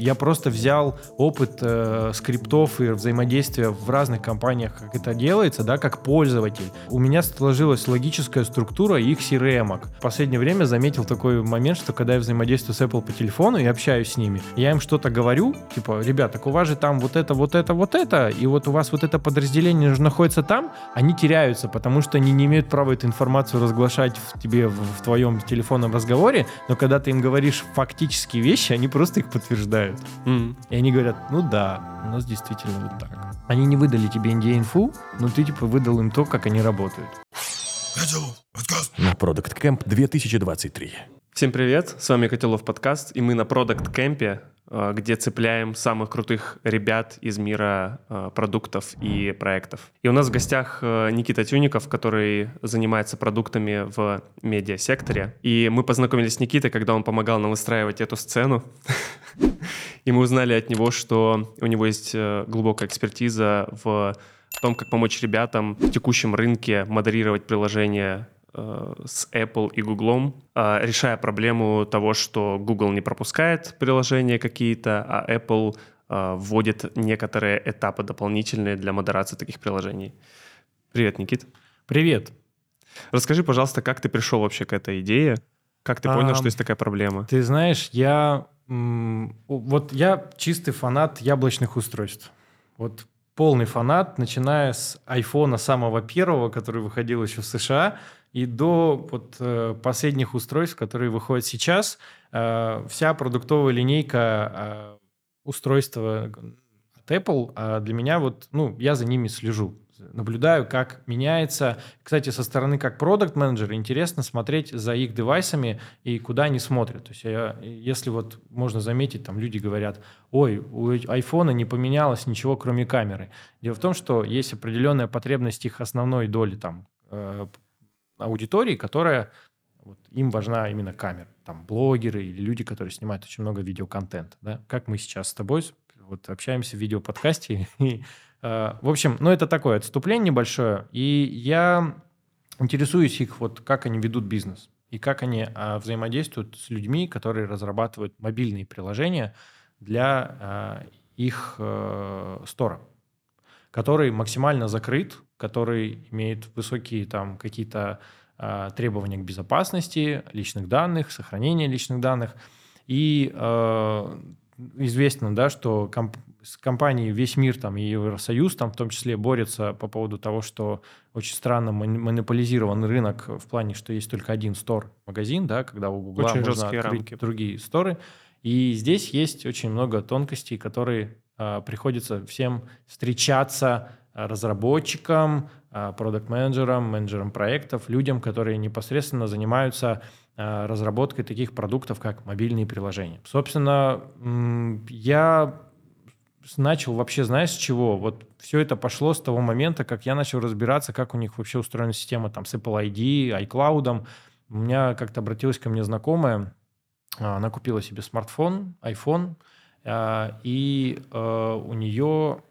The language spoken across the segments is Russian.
Я просто взял опыт э, скриптов и взаимодействия в разных компаниях, как это делается, да, как пользователь. У меня сложилась логическая структура их CRM. -ок. В последнее время заметил такой момент, что когда я взаимодействую с Apple по телефону и общаюсь с ними, я им что-то говорю, типа, ребят, так у вас же там вот это, вот это, вот это, и вот у вас вот это подразделение находится там, они теряются, потому что они не имеют права эту информацию разглашать в тебе в, в твоем телефонном разговоре, но когда ты им говоришь фактические вещи, они просто их подтверждают читают. Mm. И они говорят, ну да, у нас действительно вот так. Они не выдали тебе NDA-инфу, но ты типа выдал им то, как они работают. На Product Camp 2023. Всем привет, с вами Котелов подкаст, и мы на Product Camp Э, где цепляем самых крутых ребят из мира э, продуктов и проектов. И у нас в гостях э, Никита Тюников, который занимается продуктами в медиасекторе. И мы познакомились с Никитой, когда он помогал нам выстраивать эту сцену. И мы узнали от него, что у него есть глубокая экспертиза в том, как помочь ребятам в текущем рынке модерировать приложения с Apple и Google, э, решая проблему того, что Google не пропускает приложения какие-то, а Apple э, вводит некоторые этапы дополнительные для модерации таких приложений. Привет, Никит. Привет. Расскажи, пожалуйста, как ты пришел вообще к этой идее? Как ты понял, а, что есть такая проблема? Ты знаешь, я вот я чистый фанат яблочных устройств. Вот полный фанат, начиная с айфона самого первого, который выходил еще в США, и до вот, э, последних устройств, которые выходят сейчас, э, вся продуктовая линейка э, устройства от Apple, а для меня вот, ну, я за ними слежу, наблюдаю, как меняется. Кстати, со стороны как продукт менеджера интересно смотреть за их девайсами и куда они смотрят. То есть, я, если вот можно заметить, там люди говорят, ой, у айфона не поменялось ничего, кроме камеры. Дело в том, что есть определенная потребность их основной доли там аудитории, которая вот, им важна именно камера. Там блогеры или люди, которые снимают очень много видеоконтента. Да? Как мы сейчас с тобой вот, общаемся в видеоподкасте. И, э, в общем, ну это такое отступление небольшое. И я интересуюсь их, вот как они ведут бизнес и как они э, взаимодействуют с людьми, которые разрабатывают мобильные приложения для э, их э, стора, который максимально закрыт, который имеет высокие там какие-то э, требования к безопасности личных данных, сохранения личных данных. И э, известно, да, что комп с компанией весь мир там и Евросоюз там в том числе борются по поводу того, что очень странно монополизирован рынок в плане, что есть только один стор магазин, да, когда у Google можно открыть рамки. другие сторы. И здесь есть очень много тонкостей, которые э, приходится всем встречаться разработчикам, а, продукт-менеджерам, менеджерам проектов, людям, которые непосредственно занимаются а, разработкой таких продуктов, как мобильные приложения. Собственно, я начал вообще, знаешь, с чего? Вот все это пошло с того момента, как я начал разбираться, как у них вообще устроена система там с Apple ID, iCloud. У меня как-то обратилась ко мне знакомая, она купила себе смартфон, iPhone, и у нее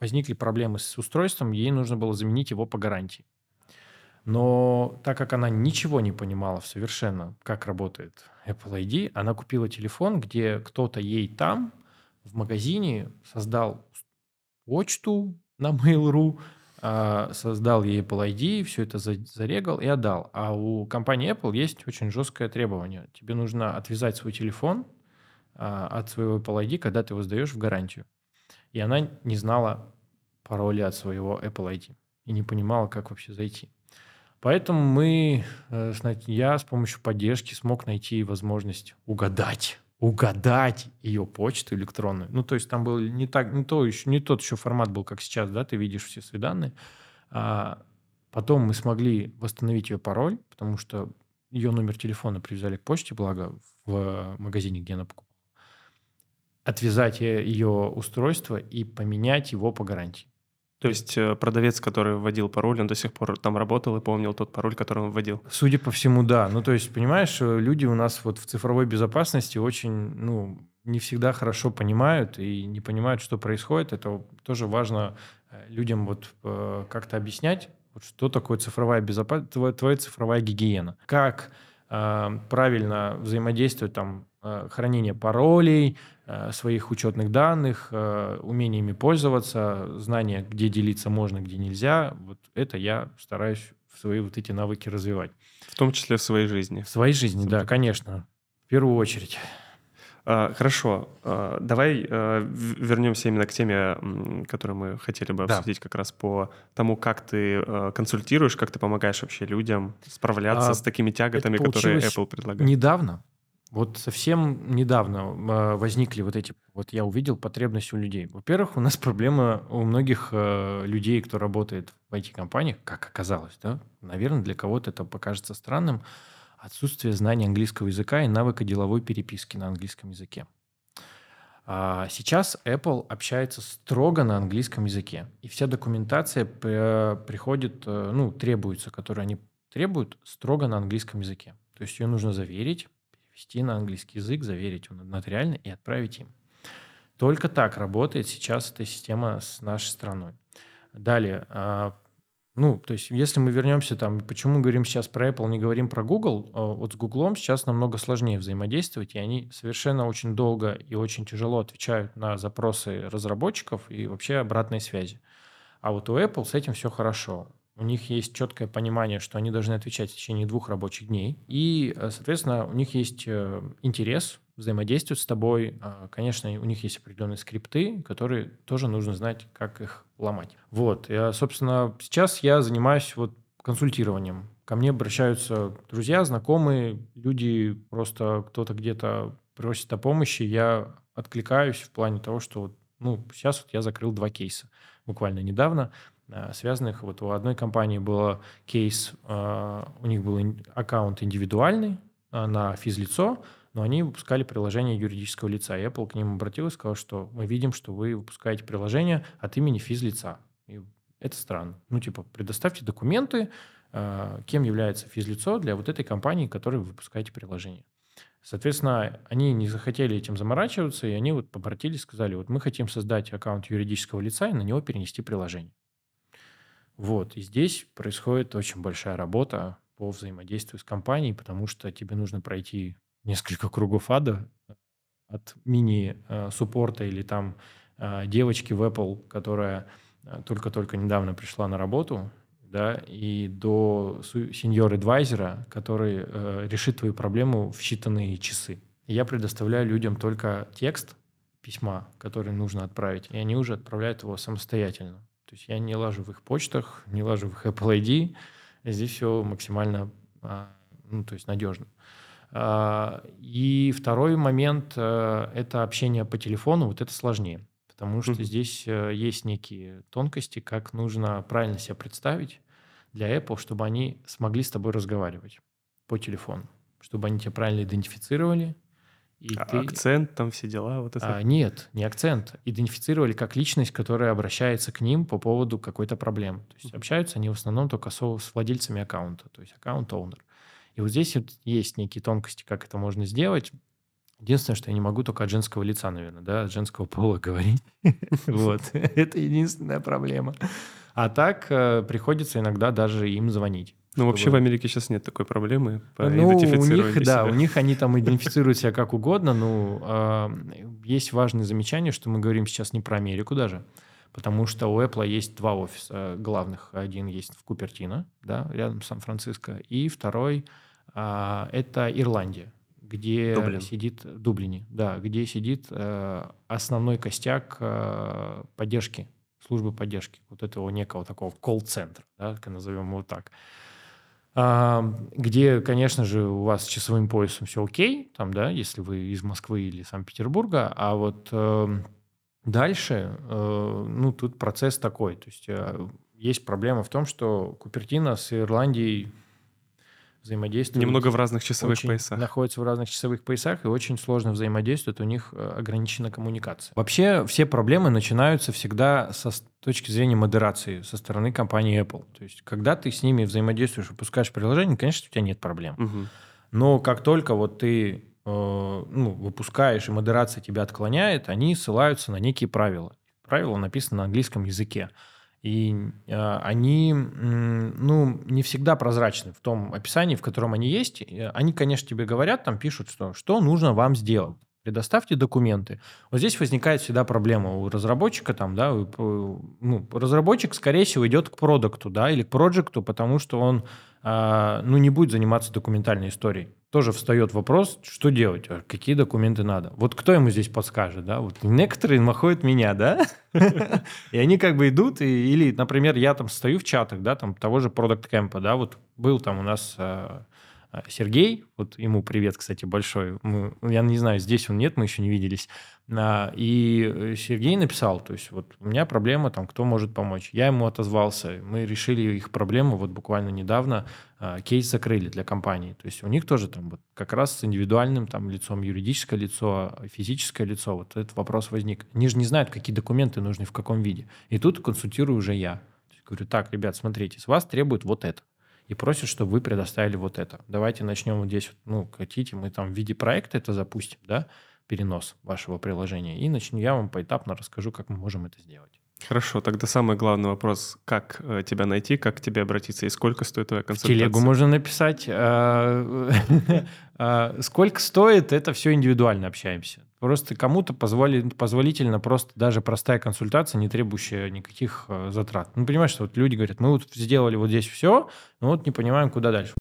возникли проблемы с устройством, ей нужно было заменить его по гарантии. Но так как она ничего не понимала совершенно, как работает Apple ID, она купила телефон, где кто-то ей там в магазине создал почту на Mail.ru, а, создал ей Apple ID, все это зарегал и отдал. А у компании Apple есть очень жесткое требование. Тебе нужно отвязать свой телефон а, от своего Apple ID, когда ты его сдаешь в гарантию и она не знала пароля от своего Apple ID и не понимала, как вообще зайти. Поэтому мы, э, я с помощью поддержки смог найти возможность угадать, угадать ее почту электронную. Ну, то есть там был не так, не то еще, не тот еще формат был, как сейчас, да, ты видишь все свои данные. А потом мы смогли восстановить ее пароль, потому что ее номер телефона привязали к почте, благо в магазине, где она покупала отвязать ее устройство и поменять его по гарантии. То есть э, продавец, который вводил пароль, он до сих пор там работал и помнил тот пароль, который он вводил? Судя по всему, да. Ну, то есть, понимаешь, э, люди у нас вот в цифровой безопасности очень, ну, не всегда хорошо понимают и не понимают, что происходит. Это тоже важно э, людям вот как-то объяснять, вот что такое цифровая безопасность, твоя, твоя цифровая гигиена. Как правильно взаимодействовать там хранение паролей, своих учетных данных, э, умение ими пользоваться, знание, где делиться можно, где нельзя. Вот это я стараюсь в свои вот эти навыки развивать. В том числе в своей жизни. В своей жизни, да, конечно. В первую очередь. А, хорошо, а, давай а, вернемся именно к теме, которую мы хотели бы обсудить да. как раз по тому, как ты консультируешь, как ты помогаешь вообще людям справляться а, с такими тяготами, которые Apple предлагает. Недавно, вот совсем недавно возникли вот эти, вот я увидел потребность у людей. Во-первых, у нас проблема у многих людей, кто работает в IT-компаниях, как оказалось, да, наверное, для кого-то это покажется странным, отсутствие знания английского языка и навыка деловой переписки на английском языке. А, сейчас Apple общается строго на английском языке, и вся документация приходит, э, ну, требуется, которую они требуют, строго на английском языке. То есть ее нужно заверить, перевести на английский язык, заверить его нотариально и отправить им. Только так работает сейчас эта система с нашей страной. Далее, а, ну, то есть, если мы вернемся там, почему говорим сейчас про Apple, не говорим про Google, а вот с Google сейчас намного сложнее взаимодействовать, и они совершенно очень долго и очень тяжело отвечают на запросы разработчиков и вообще обратной связи. А вот у Apple с этим все хорошо. У них есть четкое понимание, что они должны отвечать в течение двух рабочих дней. И, э, соответственно, у них есть э, интерес взаимодействуют с тобой. А, конечно, у них есть определенные скрипты, которые тоже нужно знать, как их ломать. Вот. Я, собственно, сейчас я занимаюсь вот консультированием. Ко мне обращаются друзья, знакомые, люди, просто кто-то где-то просит о помощи, я откликаюсь в плане того, что ну, сейчас вот я закрыл два кейса буквально недавно, а, связанных. Вот у одной компании был кейс, а, у них был аккаунт индивидуальный на физлицо, но они выпускали приложение юридического лица. И Apple к ним обратилась и сказал, что мы видим, что вы выпускаете приложение от имени физлица. И это странно. Ну, типа, предоставьте документы, кем является физлицо для вот этой компании, которой вы выпускаете приложение. Соответственно, они не захотели этим заморачиваться, и они вот обратились, сказали, вот мы хотим создать аккаунт юридического лица и на него перенести приложение. Вот, и здесь происходит очень большая работа по взаимодействию с компанией, потому что тебе нужно пройти несколько кругов ада от мини-суппорта или там а, девочки в Apple, которая только-только недавно пришла на работу, да, и до сеньор-эдвайзера, который э, решит твою проблему в считанные часы. Я предоставляю людям только текст письма, который нужно отправить, и они уже отправляют его самостоятельно. То есть я не лажу в их почтах, не лажу в их Apple ID, здесь все максимально а, ну, то есть надежно. А, и второй момент э, – это общение по телефону. Вот это сложнее, потому что здесь э, есть некие тонкости, как нужно правильно себя представить для Apple, чтобы они смогли с тобой разговаривать по телефону, чтобы они тебя правильно идентифицировали. И а ты... Акцент, там все дела, вот это? А, нет, не акцент. Идентифицировали как личность, которая обращается к ним по поводу какой-то проблемы. То есть общаются они в основном только с владельцами аккаунта, то есть аккаунт-оунер. И вот здесь вот есть некие тонкости, как это можно сделать. Единственное, что я не могу только от женского лица, наверное, да, от женского пола говорить. Вот. Это единственная проблема. А так э, приходится иногда даже им звонить. Ну, вообще в Америке сейчас нет такой проблемы по ну, у них, да, у них они там идентифицируют себя как угодно. Ну, а, есть важное замечание, что мы говорим сейчас не про Америку даже, потому что у Apple есть два офиса главных. Один есть в Купертино, да, рядом с Сан-Франциско, и второй – а, это Ирландия, где Дублин. сидит Дублине, да, где сидит э, основной костяк э, поддержки, службы поддержки, вот этого некого такого колл-центра, да, назовем его так где, конечно же, у вас с часовым поясом все окей, там, да, если вы из Москвы или Санкт-Петербурга, а вот э, дальше, э, ну, тут процесс такой, то есть э, есть проблема в том, что Купертино с Ирландией взаимодействуют. Немного в разных часовых очень, поясах. Находятся в разных часовых поясах и очень сложно взаимодействуют, у них э, ограничена коммуникация. Вообще все проблемы начинаются всегда со с точки зрения модерации со стороны компании Apple. То есть когда ты с ними взаимодействуешь, выпускаешь приложение, конечно, у тебя нет проблем. Угу. Но как только вот ты э, ну, выпускаешь, и модерация тебя отклоняет, они ссылаются на некие правила. Правила написаны на английском языке. И э, они, ну, не всегда прозрачны в том описании, в котором они есть. Они, конечно, тебе говорят, там пишут, что, что нужно вам сделать. Предоставьте документы. Вот здесь возникает всегда проблема у разработчика там, да, ну, разработчик, скорее всего, идет к продукту, да, или к проекту, потому что он, а, ну, не будет заниматься документальной историей. Тоже встает вопрос, что делать, а какие документы надо. Вот кто ему здесь подскажет, да? Вот некоторые находят меня, да? И они как бы идут, или, например, я там стою в чатах, да, там того же продукт кемпа, да, вот был там у нас а, Сергей, вот ему привет, кстати, большой. Мы, я не знаю, здесь он нет, мы еще не виделись. А, и Сергей написал, то есть вот у меня проблема, там, кто может помочь. Я ему отозвался, мы решили их проблему, вот буквально недавно а, кейс закрыли для компании. То есть у них тоже там вот как раз с индивидуальным там лицом, юридическое лицо, физическое лицо, вот этот вопрос возник. Они же не знают, какие документы нужны, в каком виде. И тут консультирую уже я. Говорю, так, ребят, смотрите, с вас требуют вот это и просят, чтобы вы предоставили вот это. Давайте начнем вот здесь, ну, хотите, мы там в виде проекта это запустим, да, перенос вашего приложения, и начну, я вам поэтапно расскажу, как мы можем это сделать. Хорошо, тогда самый главный вопрос, как э, тебя найти, как к тебе обратиться и сколько стоит твоя консультация? В телегу можно написать. А, а, сколько стоит, это все индивидуально общаемся. Просто кому-то позволительно просто даже простая консультация, не требующая никаких э, затрат. Ну, понимаешь, что вот люди говорят, мы вот сделали вот здесь все, но вот не понимаем, куда дальше.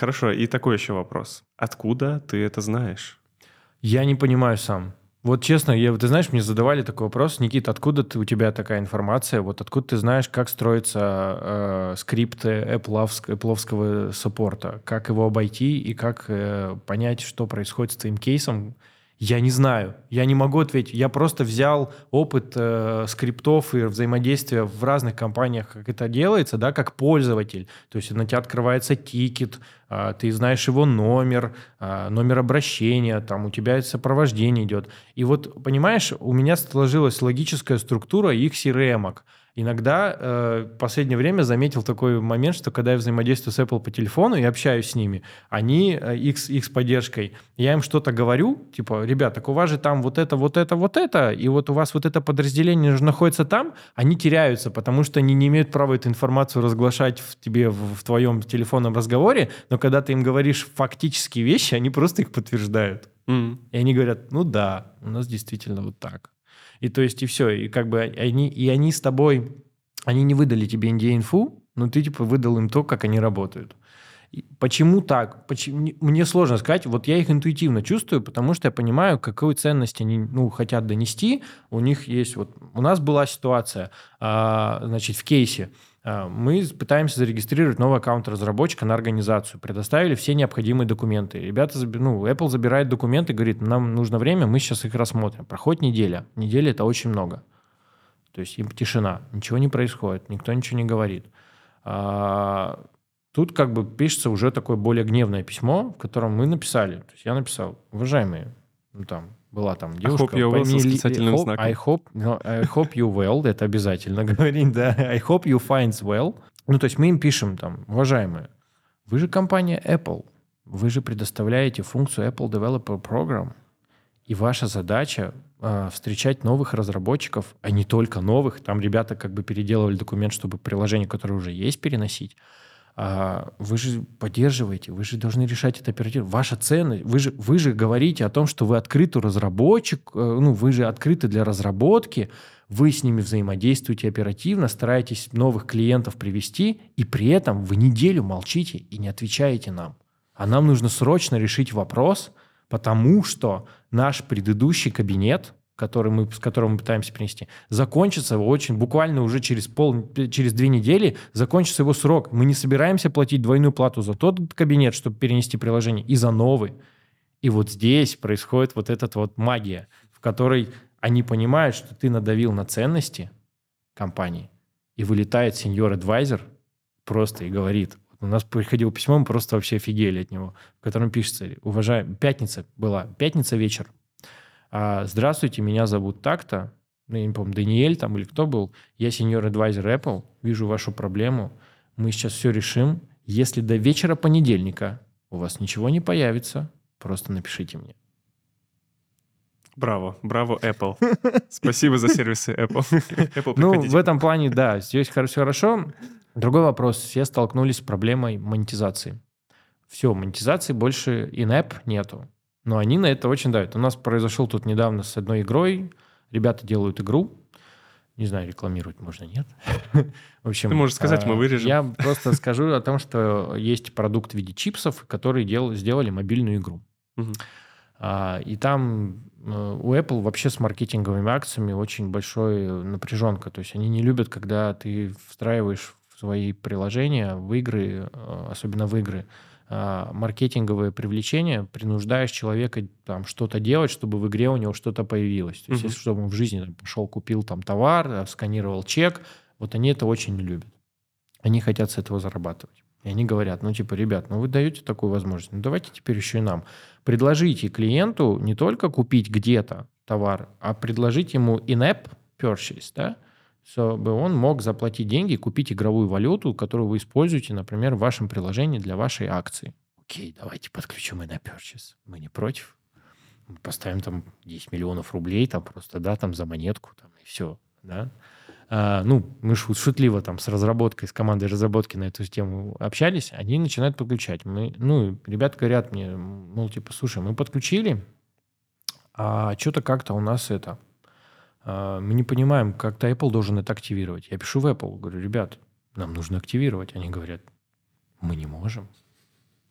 Хорошо, и такой еще вопрос. Откуда ты это знаешь? Я не понимаю сам. Вот честно, я, ты знаешь, мне задавали такой вопрос, Никита, откуда ты, у тебя такая информация? Вот откуда ты знаешь, как строятся э, скрипты Apple саппорта, как его обойти и как э, понять, что происходит с твоим кейсом, я не знаю, я не могу ответить. Я просто взял опыт э, скриптов и взаимодействия в разных компаниях, как это делается, да, как пользователь. То есть на тебя открывается тикет, э, ты знаешь его номер, э, номер обращения, там у тебя сопровождение идет. И вот, понимаешь, у меня сложилась логическая структура их CRM. -ок. Иногда э, в последнее время заметил такой момент, что когда я взаимодействую с Apple по телефону и общаюсь с ними, они э, X, X поддержкой, я им что-то говорю, типа, ребят, так у вас же там вот это, вот это, вот это, и вот у вас вот это подразделение же находится там, они теряются, потому что они не имеют права эту информацию разглашать в тебе в, в твоем телефонном разговоре, но когда ты им говоришь фактические вещи, они просто их подтверждают. Mm. И они говорят, ну да, у нас действительно вот так. И то есть, и все. И как бы они, и они с тобой, они не выдали тебе NDA-инфу, но ты типа выдал им то, как они работают. Почему так? Почему? Мне сложно сказать. Вот я их интуитивно чувствую, потому что я понимаю, какую ценность они ну, хотят донести. У них есть вот... У нас была ситуация, а, значит, в кейсе. А, мы пытаемся зарегистрировать новый аккаунт разработчика на организацию, предоставили все необходимые документы. Ребята, ну, Apple забирает документы, говорит, нам нужно время, мы сейчас их рассмотрим. Проходит неделя. Неделя – это очень много. То есть им тишина, ничего не происходит, никто ничего не говорит. А, тут как бы пишется уже такое более гневное письмо, в котором мы написали. То есть я написал, уважаемые, ну там, была там девушка. I hope you well с восклицательным hope, знаком. I hope, no, I hope you well, это обязательно говорить, да. I hope you finds well. Ну, то есть мы им пишем там, уважаемые, вы же компания Apple, вы же предоставляете функцию Apple Developer Program, и ваша задача э, встречать новых разработчиков, а не только новых. Там ребята как бы переделывали документ, чтобы приложение, которое уже есть, переносить. А, вы же поддерживаете, вы же должны решать это оперативно. Ваша ценность, вы же, вы же говорите о том, что вы открытый разработчик, э, ну, вы же открыты для разработки, вы с ними взаимодействуете оперативно, стараетесь новых клиентов привести, и при этом вы неделю молчите и не отвечаете нам. А нам нужно срочно решить вопрос, потому что наш предыдущий кабинет, который мы, с которым мы пытаемся принести, закончится очень, буквально уже через, пол, через две недели закончится его срок. Мы не собираемся платить двойную плату за тот кабинет, чтобы перенести приложение, и за новый. И вот здесь происходит вот эта вот магия, в которой Они понимают, что ты надавил на ценности компании, и вылетает сеньор-адвайзер просто и говорит, у нас приходило письмо, мы просто вообще офигели от него, в котором пишется, уважаем, пятница была, пятница вечер. А, Здравствуйте, меня зовут так-то, ну, я не помню, Даниэль там или кто был, я сеньор-адвайзер Apple, вижу вашу проблему, мы сейчас все решим. Если до вечера понедельника у вас ничего не появится, просто напишите мне. Браво, браво, Apple. Спасибо за сервисы Apple. Apple, Ну, в этом плане, да, здесь все хорошо. Другой вопрос. Все столкнулись с проблемой монетизации. Все, монетизации больше in-app нету. Но они на это очень давят. У нас произошел тут недавно с одной игрой. Ребята делают игру. Не знаю, рекламировать можно, нет? В общем, Ты можешь сказать, мы а, вырежем. Я просто скажу о том, что есть продукт в виде чипсов, которые дел- сделали мобильную игру. А, И там э, у Apple вообще с маркетинговыми акциями очень большой напряженка. То есть они не любят, когда ты встраиваешь в свои приложения, в игры, э, особенно в игры, маркетинговое привлечение, принуждаешь человека там что-то делать, чтобы в игре у него что-то появилось. То есть, Мгм. если чтобы он в жизни там, пошел, купил там товар, э, сканировал чек, вот они это очень не любят. Они хотят с этого зарабатывать. И они говорят, ну типа, ребят, ну вы даете такую возможность, ну давайте теперь еще и нам. Предложите клиенту не только купить где-то товар, а предложить ему in-app purchase, да, чтобы он мог заплатить деньги и купить игровую валюту, которую вы используете, например, в вашем приложении для вашей акции. Окей, давайте подключим in-app purchase. Мы не против. Мы Поставим там 10 миллионов рублей, там просто, да, там за монетку, там и все, да. А, ну, мы шут- шутливо там с разработкой, с командой разработки на эту тему общались, они начинают подключать. Мы, ну, ребята говорят мне, мол, типа, слушай, мы подключили, а что-то как-то у нас это... а, мы не понимаем, как-то Apple должен это активировать. Я пишу в Apple, говорю, ребят, нам нужно активировать. Они говорят, мы не можем.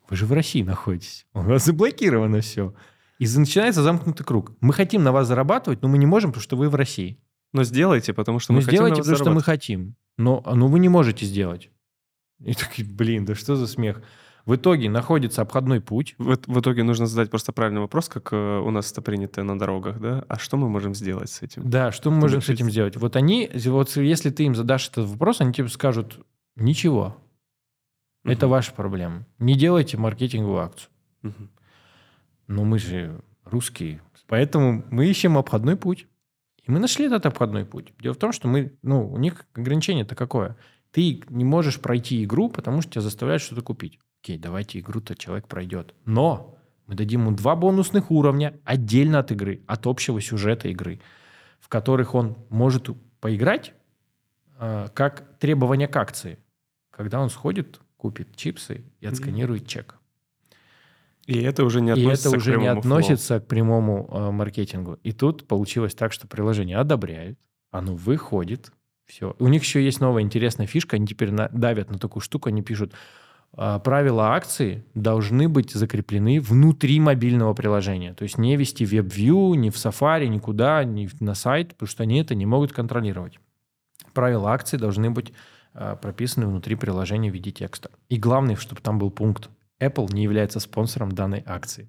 Вы же в России находитесь. У вас заблокировано все. И начинается замкнутый круг. Мы хотим на вас зарабатывать, но мы не можем, потому что вы в России. Но сделайте, потому что Ну, мы хотим на сделайте, потому что мы хотим. Но, но вы не можете сделать. И такие, блин, да что за смех? В итоге находится обходной путь. В, в итоге нужно задать просто правильный вопрос, как э, у нас это принято на дорогах, да? А что мы можем сделать с этим? Да, что мы можем с решить. этим сделать? Вот они, вот если ты им задашь этот вопрос, они тебе скажут, ничего, это Мгм. ваша проблема. Не делайте маркетинговую акцию. Мгм. Но мы же русские, поэтому мы ищем обходной путь. И мы нашли этот обходной путь. Дело в том, что мы, ну, у них ограничение-то какое? Ты не можешь пройти игру, потому что тебя заставляют что-то купить. Окей, давайте игру-то человек пройдет. Но мы дадим ему два бонусных уровня отдельно от игры, от общего сюжета игры, в которых он может поиграть э, как требование к акции. Когда он сходит, купит чипсы и отсканирует чек. И это уже не И относится к уже не прямому флоу. относится к прямому э, маркетингу. И тут получилось так, что приложение одобряет, оно выходит, все. У них еще есть новая интересная фишка, они теперь на- давят на такую штуку, они пишут, правила акции должны быть закреплены внутри мобильного приложения. То есть не вести в WebView, ни в Safari, никуда, ни на сайт, потому что они это не могут контролировать. Правила акции должны быть а, прописаны внутри приложения в виде текста. И главное, чтобы там был пункт. Apple не является спонсором данной акции.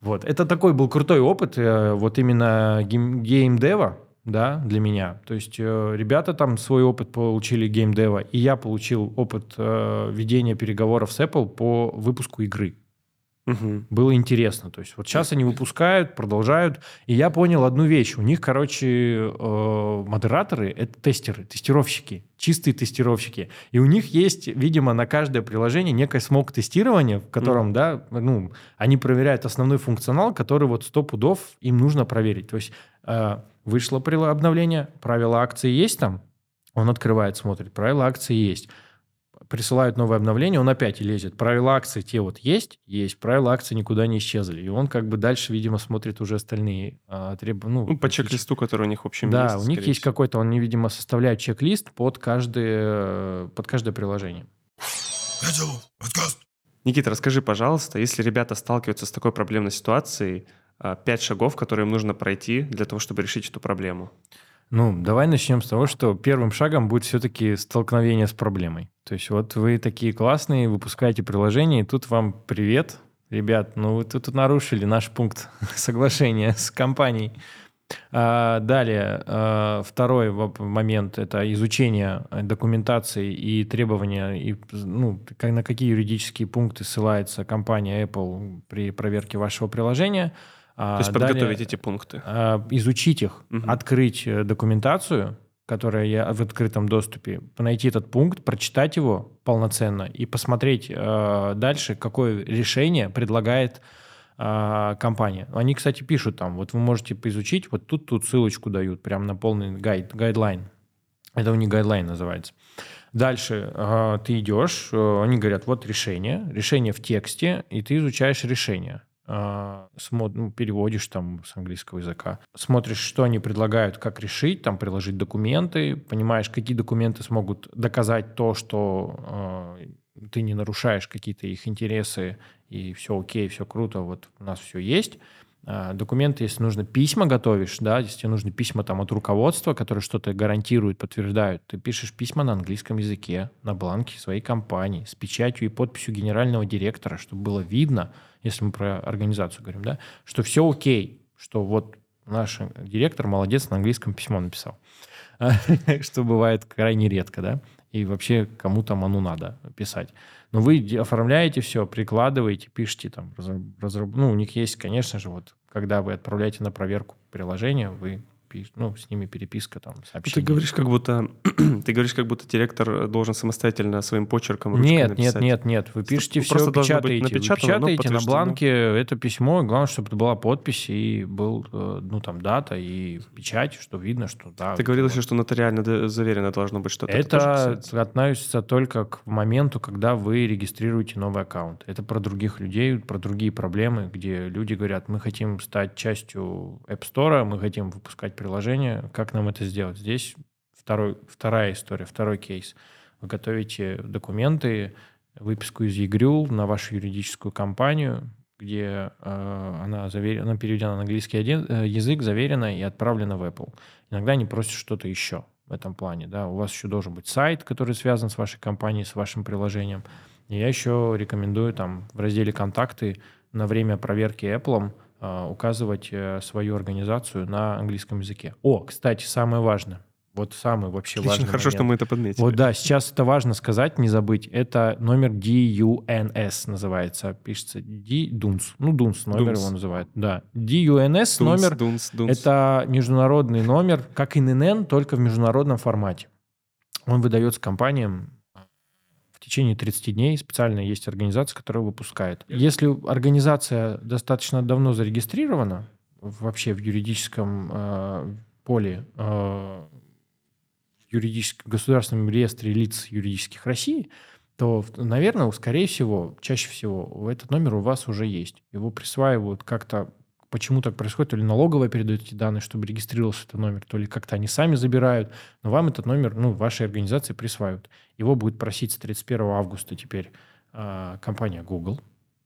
Вот. Это такой был крутой опыт, э, вот именно гейм- геймдева, да, для меня. То есть э, ребята там свой опыт получили геймдева, и я получил опыт э, ведения переговоров с Apple по выпуску игры. Мгм. Было интересно. То есть вот сейчас они выпускают, продолжают. И я понял одну вещь. У них, короче, э, модераторы — это тестеры, тестировщики, чистые тестировщики. И у них есть, видимо, на каждое приложение некое смог-тестирование, в котором, да, ну, они проверяют основной функционал, который вот сто пудов им нужно проверить. То есть э, вышло обновление, правила акции есть там, он открывает, смотрит, правила акции есть присылают новое обновление, он опять лезет. Правила акции те вот есть, есть, правила акции никуда не исчезли. И он как бы дальше, видимо, смотрит уже остальные а, треб- ну, Ну, по чек-листу, который у них в общем Да, есть, у них есть какой-то, он, видимо, составляет чек-лист под каждое, под каждое приложение. Никита, расскажи, пожалуйста, если ребята сталкиваются с такой проблемной ситуацией, а, пять шагов, которые им нужно пройти для того, чтобы решить эту проблему. Ну, давай начнем с того, что первым шагом будет все-таки столкновение с проблемой. То есть вот вы такие классные, выпускаете приложение, и тут вам привет, ребят, ну вы тут нарушили наш пункт соглашения с компанией. А, далее, а, второй момент – это изучение документации и требования, и, ну, на какие юридические пункты ссылается компания Apple при проверке вашего приложения. То есть Далее, подготовить эти пункты. Изучить их, угу. открыть э, документацию, которая я в открытом доступе, найти этот пункт, прочитать его полноценно и посмотреть э, дальше, какое решение предлагает э, компания. Они, кстати, пишут там, вот вы можете поизучить, вот тут тут ссылочку дают, прямо на полный гайд, гайдлайн. Это у них гайдлайн называется. Дальше э, ты идешь, э, они говорят, вот решение, решение в тексте, и ты изучаешь решение. А, смо- ну, переводишь там с английского языка, смотришь, что они предлагают, как решить, там приложить документы, понимаешь, какие документы смогут доказать то, что э, ты не нарушаешь какие-то их интересы и все окей, все круто, вот у нас все есть. А, документы, если нужно письма готовишь, да, если тебе нужны письма там от руководства, которые что-то гарантируют, подтверждают, ты пишешь письма на английском языке, на бланке своей компании, с печатью и подписью генерального директора, чтобы было видно, если мы про организацию говорим, да, что все окей, что вот наш директор молодец на английском письмо написал, что бывает крайне редко, да, и вообще кому там оно надо писать. Но вы оформляете все, прикладываете, пишете там, разраб... ну, у них есть, конечно же, вот, когда вы отправляете на проверку приложение, вы ну, с ними переписка там, сообщения. Ты говоришь, как будто ты говоришь, как будто директор должен самостоятельно своим почерком Нет, написать. нет, нет, нет. Вы пишете все, Просто печатаете. Вы печатаете на бланке это письмо. Главное, чтобы это была подпись и был, э, ну, там, дата и печать, что видно, что да. Ты говорил еще, что нотариально заверено должно быть что-то. Это, это относится только к моменту, когда вы регистрируете новый аккаунт. Это про других людей, про другие проблемы, где люди говорят, мы хотим стать частью App Store, мы хотим выпускать приложение, как нам это сделать? Здесь второй, вторая история, второй кейс. Вы готовите документы, выписку из ЕГРЮЛ на вашу юридическую компанию, где э, она, завер... она переведена на английский один, э, язык, заверена и отправлена в Apple. Иногда они просят что-то еще в этом плане. Да? У вас еще должен быть сайт, который связан с вашей компанией, с вашим приложением. И я еще рекомендую там в разделе «Контакты» на время проверки Apple указывать э, свою организацию на английском языке. О, кстати, самое важное. Вот самый вообще Отлично, важный хорошо, момент. что мы это подметили. Вот да, сейчас это важно сказать, не забыть. Это номер DUNS называется. Пишется DUNS. Ну, DUNS номер DUNS. его называют. Да. DUNS DUNS, номер. DUNS, DUNS. Это международный номер, как ИНН, только в международном формате. Он выдается компаниям в течение 30 дней специально есть организация, которая выпускает. Если организация достаточно давно зарегистрирована, вообще в юридическом э, поле, э, в юридическом государственном реестре лиц юридических России, то, наверное, скорее всего, чаще всего этот номер у вас уже есть. Его присваивают как-то почему так происходит, то ли налоговая передает эти данные, чтобы регистрировался этот номер, то ли как-то они сами забирают, но вам этот номер, ну, вашей организации присваивают. Его будет просить с 31 августа теперь э, компания Google,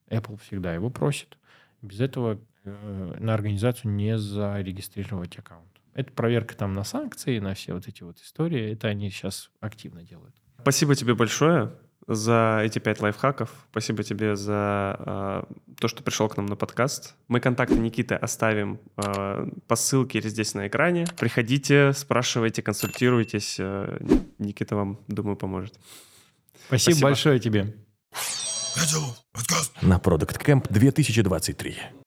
Apple всегда его просит. Без этого э, на организацию не зарегистрировать аккаунт. Это проверка там на санкции, на все вот эти вот истории. Это они сейчас активно делают. Спасибо тебе большое за эти пять лайфхаков. Спасибо тебе за э, то, что пришел к нам на подкаст. Мы контакты Никиты оставим э, по ссылке или здесь на экране. Приходите, спрашивайте, консультируйтесь. Э, Никита вам, думаю, поможет. Спасибо, Спасибо. большое тебе. На Product Camp 2023.